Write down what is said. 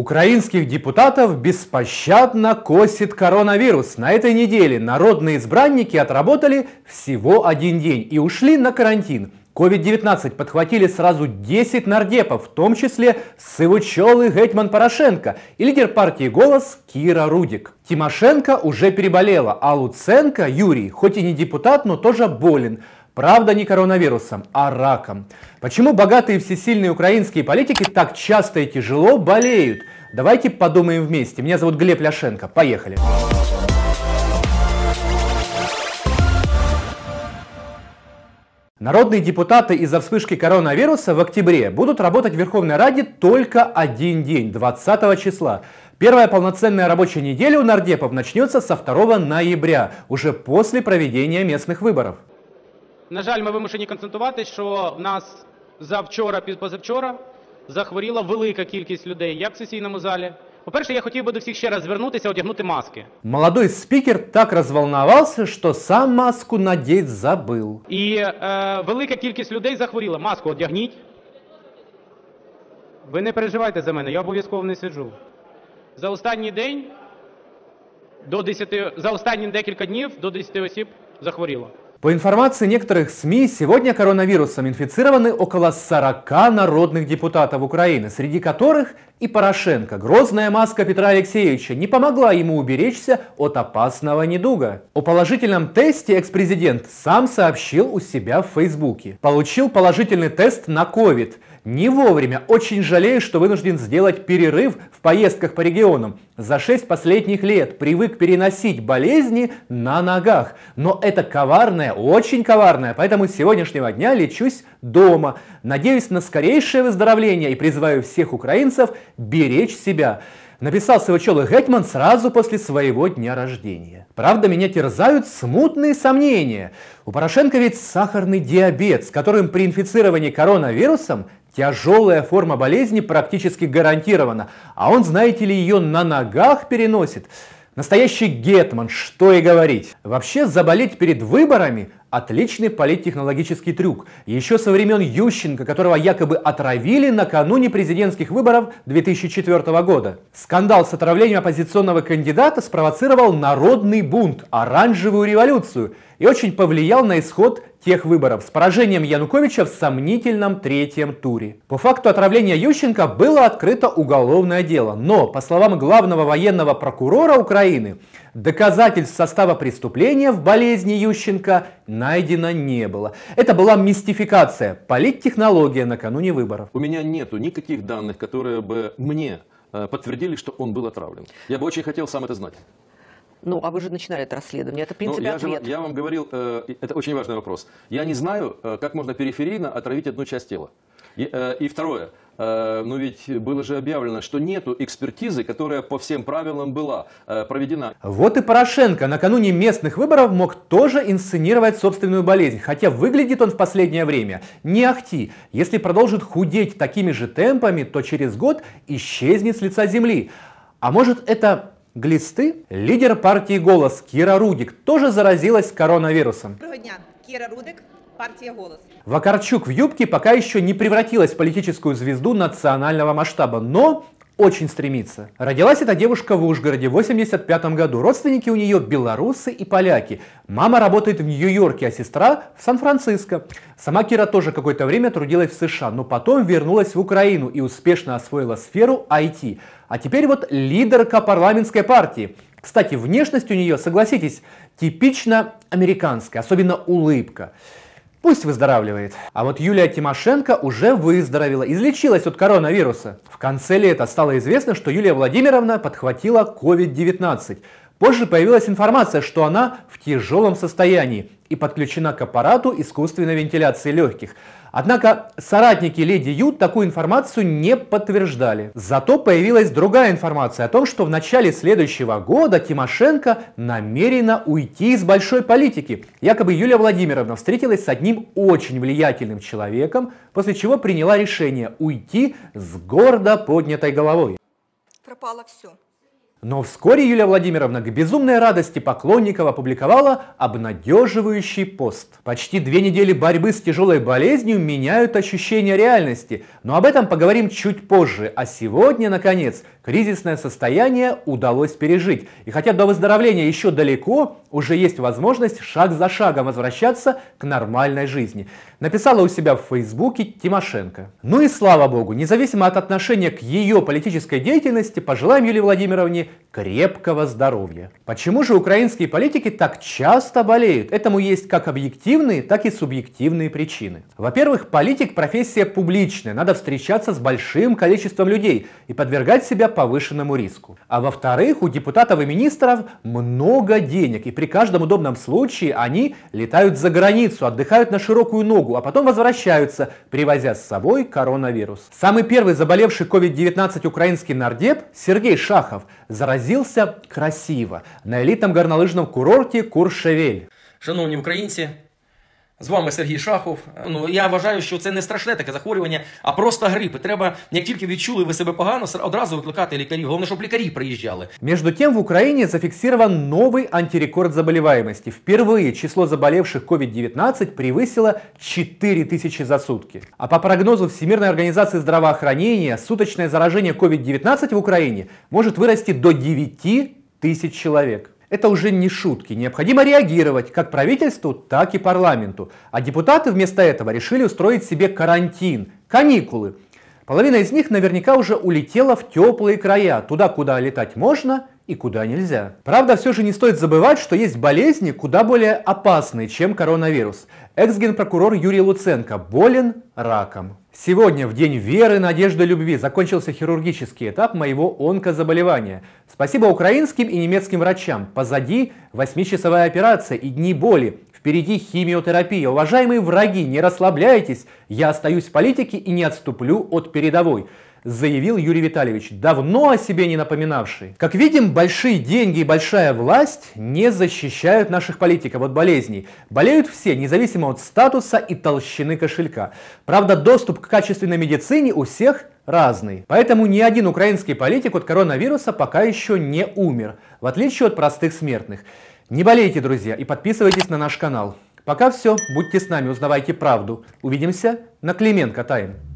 Украинских депутатов беспощадно косит коронавирус. На этой неделе народные избранники отработали всего один день и ушли на карантин. COVID-19 подхватили сразу 10 нардепов, в том числе Сывучелы Гетман Порошенко и лидер партии «Голос» Кира Рудик. Тимошенко уже переболела, а Луценко Юрий, хоть и не депутат, но тоже болен. Правда, не коронавирусом, а раком. Почему богатые и всесильные украинские политики так часто и тяжело болеют? Давайте подумаем вместе. Меня зовут Глеб Ляшенко. Поехали. Народные депутаты из-за вспышки коронавируса в октябре будут работать в Верховной Раде только один день, 20 числа. Первая полноценная рабочая неделя у нардепов начнется со 2 ноября, уже после проведения местных выборов. На жаль, ми вимушені констатувати, що в нас завчора, позавчора захворіла велика кількість людей, як в сесійному залі. По-перше, я хотів би до всіх ще раз звернутися, одягнути маски. Молодой спикер так разволновался, что сам маску надеть забыл. І е, велика кількість людей захворіла. Маску одягніть. Ви не переживайте за мене, я обов'язково не сиджу. За останній день до 10, за останні декілька днів до 10 осіб захворіло. По информации некоторых СМИ, сегодня коронавирусом инфицированы около 40 народных депутатов Украины, среди которых и Порошенко. Грозная маска Петра Алексеевича не помогла ему уберечься от опасного недуга. О положительном тесте экс-президент сам сообщил у себя в Фейсбуке. Получил положительный тест на COVID – не вовремя. Очень жалею, что вынужден сделать перерыв в поездках по регионам. За шесть последних лет привык переносить болезни на ногах. Но это коварное, очень коварное, поэтому с сегодняшнего дня лечусь дома. Надеюсь на скорейшее выздоровление и призываю всех украинцев беречь себя написал Савачелы Гетман сразу после своего дня рождения. Правда, меня терзают смутные сомнения. У Порошенко ведь сахарный диабет, с которым при инфицировании коронавирусом Тяжелая форма болезни практически гарантирована, а он, знаете ли, ее на ногах переносит. Настоящий гетман, что и говорить. Вообще заболеть перед выборами Отличный политтехнологический трюк. Еще со времен Ющенко, которого якобы отравили накануне президентских выборов 2004 года. Скандал с отравлением оппозиционного кандидата спровоцировал народный бунт, оранжевую революцию и очень повлиял на исход тех выборов с поражением Януковича в сомнительном третьем туре. По факту отравления Ющенко было открыто уголовное дело, но, по словам главного военного прокурора Украины, Доказательств состава преступления в болезни Ющенко найдено не было. Это была мистификация, политтехнология накануне выборов. У меня нету никаких данных, которые бы мне э, подтвердили, что он был отравлен. Я бы очень хотел сам это знать. Ну, а вы же начинали это расследование. Это, в принципе, ну, я, ответ. Же, я вам говорил, э, это очень важный вопрос. Я не знаю, э, как можно периферийно отравить одну часть тела. И, э, и второе, э, но ведь было же объявлено, что нету экспертизы, которая по всем правилам была э, проведена. Вот и Порошенко накануне местных выборов мог тоже инсценировать собственную болезнь, хотя выглядит он в последнее время не ахти. Если продолжит худеть такими же темпами, то через год исчезнет с лица земли. А может это глисты? Лидер партии «Голос» Кира Рудик тоже заразилась коронавирусом. Доброго дня, Кира Рудик, партия «Голос». Вакарчук в юбке пока еще не превратилась в политическую звезду национального масштаба, но очень стремится. Родилась эта девушка в Ужгороде в 85 году. Родственники у нее белорусы и поляки. Мама работает в Нью-Йорке, а сестра в Сан-Франциско. Сама Кира тоже какое-то время трудилась в США, но потом вернулась в Украину и успешно освоила сферу IT. А теперь вот лидерка парламентской партии. Кстати, внешность у нее, согласитесь, типично американская, особенно улыбка. Пусть выздоравливает. А вот Юлия Тимошенко уже выздоровела, излечилась от коронавируса. В конце лета стало известно, что Юлия Владимировна подхватила COVID-19. Позже появилась информация, что она в тяжелом состоянии и подключена к аппарату искусственной вентиляции легких. Однако соратники Леди Ю такую информацию не подтверждали. Зато появилась другая информация о том, что в начале следующего года Тимошенко намерена уйти из большой политики. Якобы Юлия Владимировна встретилась с одним очень влиятельным человеком, после чего приняла решение уйти с гордо поднятой головой. Пропало все. Но вскоре Юлия Владимировна к безумной радости поклонников опубликовала обнадеживающий пост. Почти две недели борьбы с тяжелой болезнью меняют ощущение реальности, но об этом поговорим чуть позже. А сегодня, наконец, кризисное состояние удалось пережить. И хотя до выздоровления еще далеко, уже есть возможность шаг за шагом возвращаться к нормальной жизни. Написала у себя в Фейсбуке Тимошенко. Ну и слава богу, независимо от отношения к ее политической деятельности, пожелаем Юлии Владимировне крепкого здоровья. Почему же украинские политики так часто болеют? Этому есть как объективные, так и субъективные причины. Во-первых, политик профессия публичная, надо встречаться с большим количеством людей и подвергать себя повышенному риску. А во-вторых, у депутатов и министров много денег, и при каждом удобном случае они летают за границу, отдыхают на широкую ногу, а потом возвращаются, привозя с собой коронавирус. Самый первый заболевший COVID-19 украинский нардеп Сергей Шахов заразился красиво на элитном горнолыжном курорте Куршевель. Шановні українці, з вами Сергій Шахов. Ну я вважаю, що це не страшне таке захворювання, а просто грип. І треба, як тільки відчули ви себе погано, одразу викликати лікарів. Головне, щоб лікарі приїжджали. Между тем в Украине зафиксирован новый антирекорд заболеваемости. Впервые число заболевших COVID-19 превысило 4000 за сутки. А по прогнозу Всемирной организации здравоохранения, суточное заражение COVID-19 в Украине может вырасти до 9 тысяч человек. Это уже не шутки. Необходимо реагировать как правительству, так и парламенту. А депутаты вместо этого решили устроить себе карантин, каникулы. Половина из них наверняка уже улетела в теплые края, туда, куда летать можно и куда нельзя. Правда, все же не стоит забывать, что есть болезни куда более опасные, чем коронавирус. Экс-генпрокурор Юрий Луценко болен раком. Сегодня, в день веры, надежды, любви, закончился хирургический этап моего онкозаболевания. Спасибо украинским и немецким врачам. Позади 8-часовая операция и дни боли. Впереди химиотерапия. Уважаемые враги, не расслабляйтесь. Я остаюсь в политике и не отступлю от передовой заявил Юрий Витальевич, давно о себе не напоминавший. Как видим, большие деньги и большая власть не защищают наших политиков от болезней. Болеют все, независимо от статуса и толщины кошелька. Правда, доступ к качественной медицине у всех разный. Поэтому ни один украинский политик от коронавируса пока еще не умер, в отличие от простых смертных. Не болейте, друзья, и подписывайтесь на наш канал. Пока все, будьте с нами, узнавайте правду. Увидимся на Клименко Тайм.